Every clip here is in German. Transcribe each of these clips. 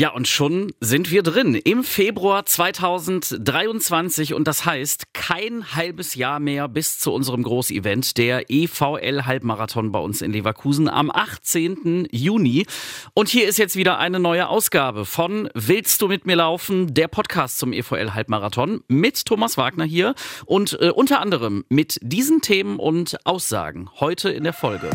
Ja, und schon sind wir drin im Februar 2023 und das heißt kein halbes Jahr mehr bis zu unserem Großevent, der EVL Halbmarathon bei uns in Leverkusen am 18. Juni. Und hier ist jetzt wieder eine neue Ausgabe von Willst du mit mir laufen? Der Podcast zum EVL Halbmarathon mit Thomas Wagner hier und äh, unter anderem mit diesen Themen und Aussagen heute in der Folge.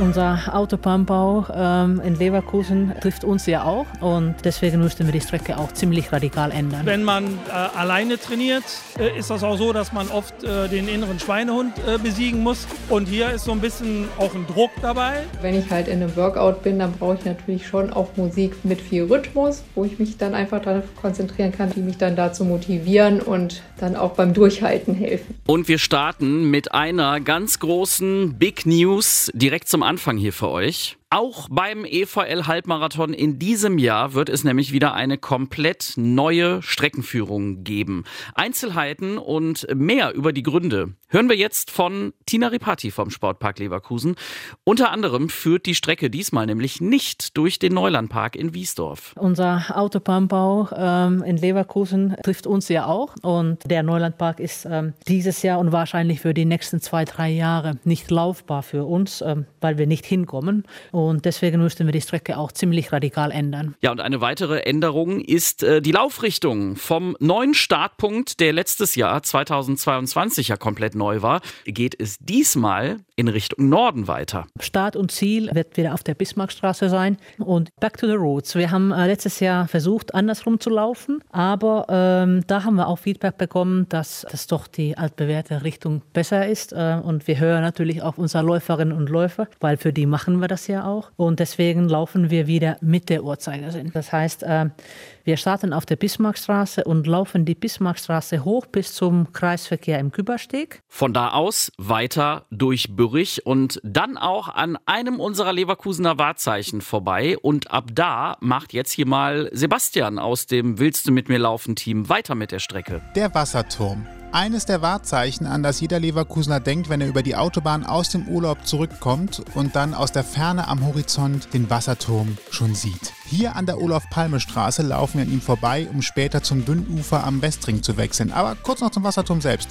Unser Autobahnbau ähm, in Leverkusen trifft uns ja auch und deswegen mussten wir die Strecke auch ziemlich radikal ändern. Wenn man äh, alleine trainiert, äh, ist das auch so, dass man oft äh, den inneren Schweinehund äh, besiegen muss. Und hier ist so ein bisschen auch ein Druck dabei. Wenn ich halt in einem Workout bin, dann brauche ich natürlich schon auch Musik mit viel Rhythmus, wo ich mich dann einfach darauf konzentrieren kann, die mich dann dazu motivieren und dann auch beim Durchhalten helfen. Und wir starten mit einer ganz großen Big News direkt zum Anfang hier für euch. Auch beim EVL Halbmarathon in diesem Jahr wird es nämlich wieder eine komplett neue Streckenführung geben. Einzelheiten und mehr über die Gründe hören wir jetzt von Tina Ripati vom Sportpark Leverkusen. Unter anderem führt die Strecke diesmal nämlich nicht durch den Neulandpark in Wiesdorf. Unser Autobahnbau ähm, in Leverkusen trifft uns ja auch und der Neulandpark ist ähm, dieses Jahr und wahrscheinlich für die nächsten zwei, drei Jahre nicht laufbar für uns, ähm, weil wir nicht hinkommen. Und und deswegen mussten wir die Strecke auch ziemlich radikal ändern. Ja, und eine weitere Änderung ist äh, die Laufrichtung. Vom neuen Startpunkt, der letztes Jahr 2022 ja komplett neu war, geht es diesmal in Richtung Norden weiter. Start und Ziel wird wieder auf der Bismarckstraße sein und Back to the Roads. Wir haben äh, letztes Jahr versucht, andersrum zu laufen, aber ähm, da haben wir auch Feedback bekommen, dass das doch die altbewährte Richtung besser ist äh, und wir hören natürlich auf unsere Läuferinnen und Läufer, weil für die machen wir das ja auch und deswegen laufen wir wieder mit der Uhrzeigersinn. Das heißt, äh, wir starten auf der Bismarckstraße und laufen die Bismarckstraße hoch bis zum Kreisverkehr im Kübersteg. Von da aus weiter durch Bürich und dann auch an einem unserer Leverkusener Wahrzeichen vorbei. Und ab da macht jetzt hier mal Sebastian aus dem Willst du mit mir laufen Team weiter mit der Strecke. Der Wasserturm. Eines der Wahrzeichen, an das jeder Leverkusener denkt, wenn er über die Autobahn aus dem Urlaub zurückkommt und dann aus der Ferne am Horizont den Wasserturm schon sieht. Hier an der Olaf-Palme-Straße laufen wir an ihm vorbei, um später zum Dünnufer am Westring zu wechseln. Aber kurz noch zum Wasserturm selbst.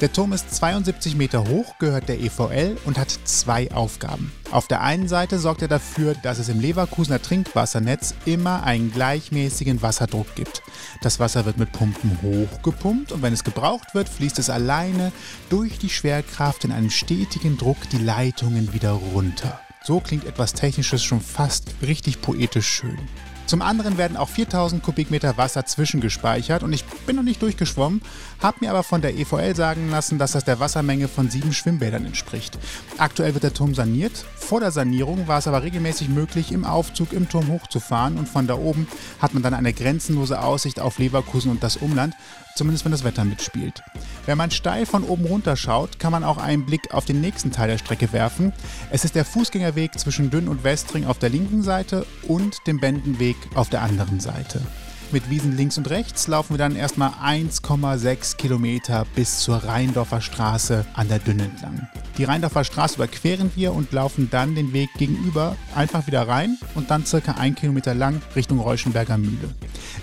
Der Turm ist 72 Meter hoch, gehört der EVL und hat zwei Aufgaben. Auf der einen Seite sorgt er dafür, dass es im Leverkusener Trinkwassernetz immer einen gleichmäßigen Wasserdruck gibt. Das Wasser wird mit Pumpen hochgepumpt und wenn es gebraucht wird, fließt es alleine durch die Schwerkraft in einem stetigen Druck die Leitungen wieder runter. So klingt etwas Technisches schon fast richtig poetisch schön. Zum anderen werden auch 4000 Kubikmeter Wasser zwischengespeichert und ich bin noch nicht durchgeschwommen, habe mir aber von der EVL sagen lassen, dass das der Wassermenge von sieben Schwimmbädern entspricht. Aktuell wird der Turm saniert. Vor der Sanierung war es aber regelmäßig möglich, im Aufzug im Turm hochzufahren und von da oben hat man dann eine grenzenlose Aussicht auf Leverkusen und das Umland, zumindest wenn das Wetter mitspielt. Wenn man steil von oben runter schaut, kann man auch einen Blick auf den nächsten Teil der Strecke werfen. Es ist der Fußgängerweg zwischen Dünn und Westring auf der linken Seite und dem Bendenweg auf der anderen Seite. Mit Wiesen links und rechts laufen wir dann erstmal 1,6 Kilometer bis zur Rheindorfer Straße an der Dünn entlang. Die Rheindorfer Straße überqueren wir und laufen dann den Weg gegenüber einfach wieder rein und dann circa ein Kilometer lang Richtung Reuschenberger Mühle.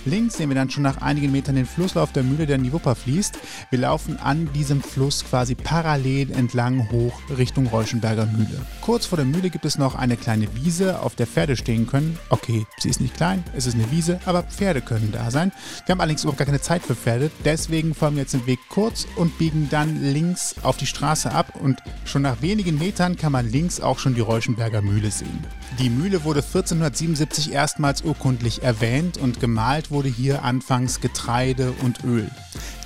Links sehen wir dann schon nach einigen Metern den Flusslauf der Mühle, der in die Wupper fließt. Wir laufen an diesem Fluss quasi parallel entlang hoch Richtung Reuschenberger Mühle. Kurz vor der Mühle gibt es noch eine kleine Wiese, auf der Pferde stehen können. Okay, sie ist nicht klein, es ist eine Wiese, aber Pferde können da sein. Wir haben allerdings überhaupt gar keine Zeit für Pferde, deswegen folgen wir jetzt den Weg kurz und biegen dann links auf die Straße ab und schon nach wenigen Metern kann man links auch schon die Reuschenberger Mühle sehen. Die Mühle wurde 1477 erstmals urkundlich erwähnt und gemalt wurde hier anfangs Getreide und Öl.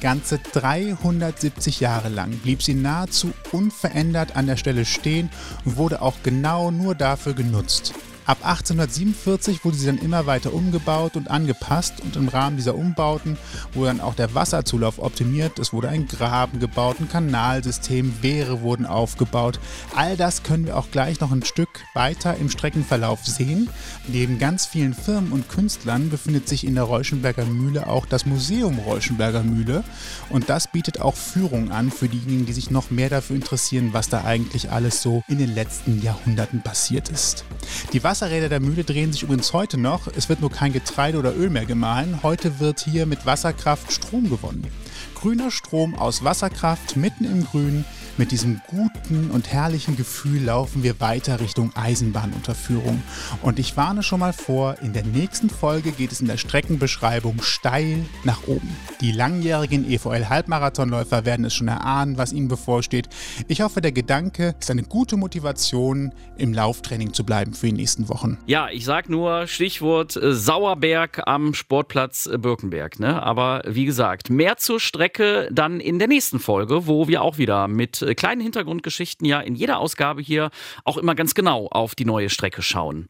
Ganze 370 Jahre lang blieb sie nahezu unverändert an der Stelle stehen und wurde auch genau nur dafür genutzt. Ab 1847 wurde sie dann immer weiter umgebaut und angepasst und im Rahmen dieser Umbauten wurde dann auch der Wasserzulauf optimiert. Es wurde ein Graben gebaut, ein Kanalsystem, Wehre wurden aufgebaut. All das können wir auch gleich noch ein Stück weiter im Streckenverlauf sehen. Neben ganz vielen Firmen und Künstlern befindet sich in der Reuschenberger Mühle auch das Museum Reuschenberger Mühle und das bietet auch Führungen an für diejenigen, die sich noch mehr dafür interessieren, was da eigentlich alles so in den letzten Jahrhunderten passiert ist. Die Wasserräder der Mühle drehen sich übrigens heute noch. Es wird nur kein Getreide oder Öl mehr gemahlen. Heute wird hier mit Wasserkraft Strom gewonnen. Grüner Strom aus Wasserkraft mitten im Grün mit diesem guten und herrlichen Gefühl laufen wir weiter Richtung Eisenbahnunterführung. Und ich warne schon mal vor, in der nächsten Folge geht es in der Streckenbeschreibung steil nach oben. Die langjährigen EVL-Halbmarathonläufer werden es schon erahnen, was ihnen bevorsteht. Ich hoffe, der Gedanke ist eine gute Motivation, im Lauftraining zu bleiben für die nächsten Wochen. Ja, ich sag nur Stichwort äh, Sauerberg am Sportplatz äh, Birkenberg. Ne? Aber wie gesagt, mehr zur Strecke dann in der nächsten Folge, wo wir auch wieder mit äh, kleinen Hintergrundgeschichten ja in jeder Ausgabe hier auch immer ganz genau auf die neue Strecke schauen.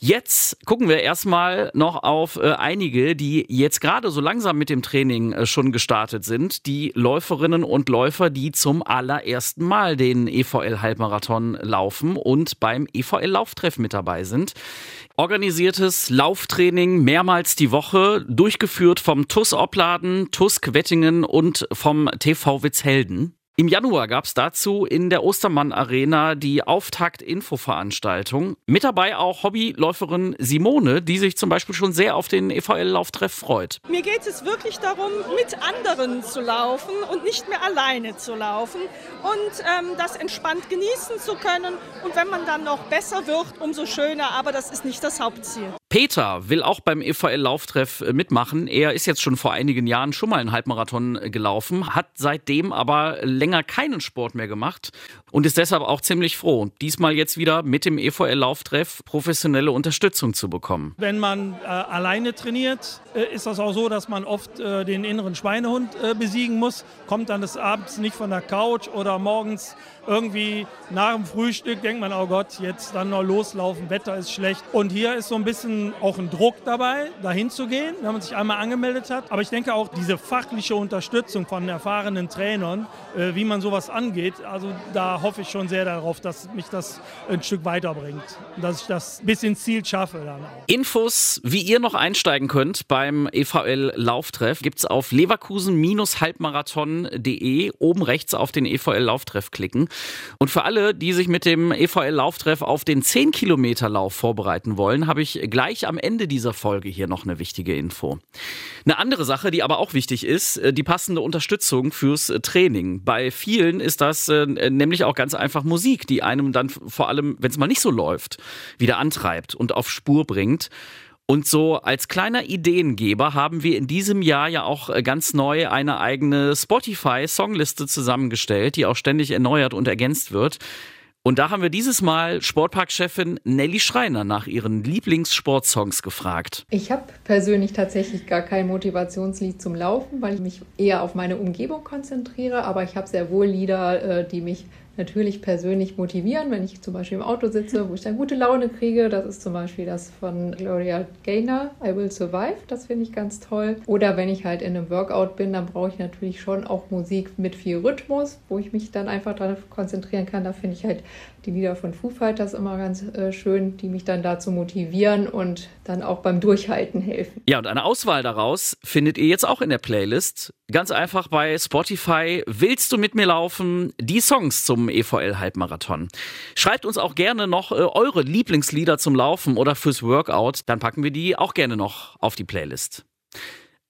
Jetzt gucken wir erstmal noch auf äh, einige, die jetzt gerade so langsam mit dem Training äh, schon gestartet sind. Die Läuferinnen und Läufer, die zum allerersten Mal den EVL-Halbmarathon laufen und beim EVL-Lauftreff mit dabei sind. Organisiertes Lauftraining mehrmals die Woche, durchgeführt vom TUS Opladen, TUS Wettingen und vom TV Witzhelden. Im Januar gab es dazu in der Ostermann Arena die Auftakt-Info-Veranstaltung. Mit dabei auch Hobbyläuferin Simone, die sich zum Beispiel schon sehr auf den EVL-Lauftreff freut. Mir geht es wirklich darum, mit anderen zu laufen und nicht mehr alleine zu laufen und ähm, das entspannt genießen zu können. Und wenn man dann noch besser wird, umso schöner. Aber das ist nicht das Hauptziel. Peter will auch beim EVL-Lauftreff äh, mitmachen. Er ist jetzt schon vor einigen Jahren schon mal einen Halbmarathon äh, gelaufen, hat seitdem aber länger keinen Sport mehr gemacht und ist deshalb auch ziemlich froh, diesmal jetzt wieder mit dem EVL-Lauftreff professionelle Unterstützung zu bekommen. Wenn man äh, alleine trainiert, äh, ist das auch so, dass man oft äh, den inneren Schweinehund äh, besiegen muss, kommt dann des Abends nicht von der Couch oder morgens irgendwie nach dem Frühstück denkt man, oh Gott, jetzt dann noch loslaufen, Wetter ist schlecht. Und hier ist so ein bisschen auch ein Druck dabei, dahin zu gehen, wenn man sich einmal angemeldet hat. Aber ich denke auch diese fachliche Unterstützung von erfahrenen Trainern, äh, wie man sowas angeht, also da hoffe ich schon sehr darauf, dass mich das ein Stück weiterbringt. Dass ich das bis ins Ziel schaffe dann auch. Infos, wie ihr noch einsteigen könnt beim EVL Lauftreff, gibt es auf leverkusen-halbmarathon.de. Oben rechts auf den EVL Lauftreff klicken. Und für alle, die sich mit dem EVL-Lauftreff auf den 10-Kilometer-Lauf vorbereiten wollen, habe ich gleich am Ende dieser Folge hier noch eine wichtige Info. Eine andere Sache, die aber auch wichtig ist, äh, die passende Unterstützung fürs äh, Training. Bei vielen ist das äh, nämlich auch ganz einfach Musik, die einem dann vor allem, wenn es mal nicht so läuft, wieder antreibt und auf Spur bringt. Und so als kleiner Ideengeber haben wir in diesem Jahr ja auch ganz neu eine eigene Spotify-Songliste zusammengestellt, die auch ständig erneuert und ergänzt wird. Und da haben wir dieses Mal Sportparkchefin Nelly Schreiner nach ihren Lieblingssportsongs gefragt. Ich habe persönlich tatsächlich gar kein Motivationslied zum Laufen, weil ich mich eher auf meine Umgebung konzentriere. Aber ich habe sehr wohl Lieder, äh, die mich natürlich persönlich motivieren, wenn ich zum Beispiel im Auto sitze, wo ich dann gute Laune kriege. Das ist zum Beispiel das von Gloria Gaynor, I Will Survive. Das finde ich ganz toll. Oder wenn ich halt in einem Workout bin, dann brauche ich natürlich schon auch Musik mit viel Rhythmus, wo ich mich dann einfach darauf konzentrieren kann. Da finde ich halt die Lieder von Foo Fighters immer ganz äh, schön, die mich dann dazu motivieren und dann auch beim Durchhalten helfen. Ja, und eine Auswahl daraus findet ihr jetzt auch in der Playlist. Ganz einfach bei Spotify. Willst du mit mir laufen? Die Songs zum EVL Halbmarathon. Schreibt uns auch gerne noch äh, eure Lieblingslieder zum Laufen oder fürs Workout. Dann packen wir die auch gerne noch auf die Playlist.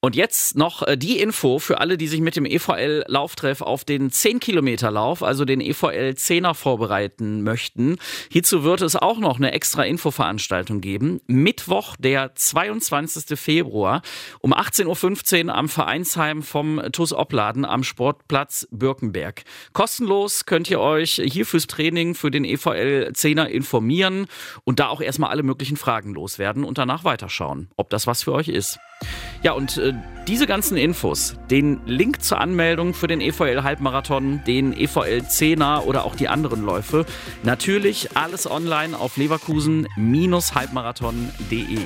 Und jetzt noch äh, die Info für alle, die sich mit dem EVL Lauftreff auf den 10 Kilometer Lauf, also den EVL 10er vorbereiten möchten. Hierzu wird es auch noch eine extra Infoveranstaltung geben. Mittwoch, der 22. Februar um 18.15 Uhr am Vereinsheim vom TUS Opladen am Sportplatz Birkenberg. Kostenlos könnt ihr euch hier fürs Training für den EVL 10er informieren und da auch erstmal alle möglichen Fragen loswerden und danach weiterschauen, ob das was für euch ist. Ja, und äh, diese ganzen Infos, den Link zur Anmeldung für den EVL Halbmarathon, den EVL 10er oder auch die anderen Läufe, natürlich alles online auf leverkusen-halbmarathon.de.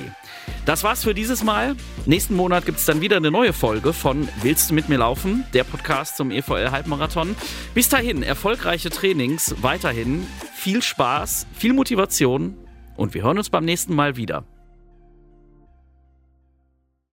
Das war's für dieses Mal. Nächsten Monat gibt es dann wieder eine neue Folge von Willst du mit mir laufen? Der Podcast zum EVL Halbmarathon. Bis dahin, erfolgreiche Trainings, weiterhin viel Spaß, viel Motivation und wir hören uns beim nächsten Mal wieder.